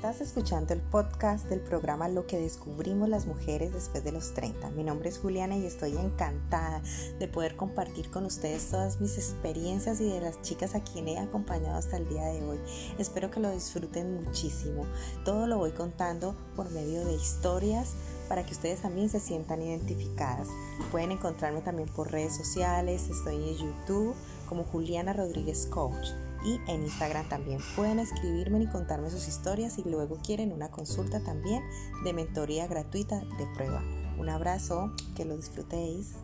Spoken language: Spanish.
Estás escuchando el podcast del programa Lo que descubrimos las mujeres después de los 30. Mi nombre es Juliana y estoy encantada de poder compartir con ustedes todas mis experiencias y de las chicas a quien he acompañado hasta el día de hoy. Espero que lo disfruten muchísimo. Todo lo voy contando por medio de historias para que ustedes también se sientan identificadas. Pueden encontrarme también por redes sociales, estoy en YouTube como Juliana Rodríguez Coach y en Instagram también. Pueden escribirme y contarme sus historias y luego quieren una consulta también de mentoría gratuita de prueba. Un abrazo, que lo disfrutéis.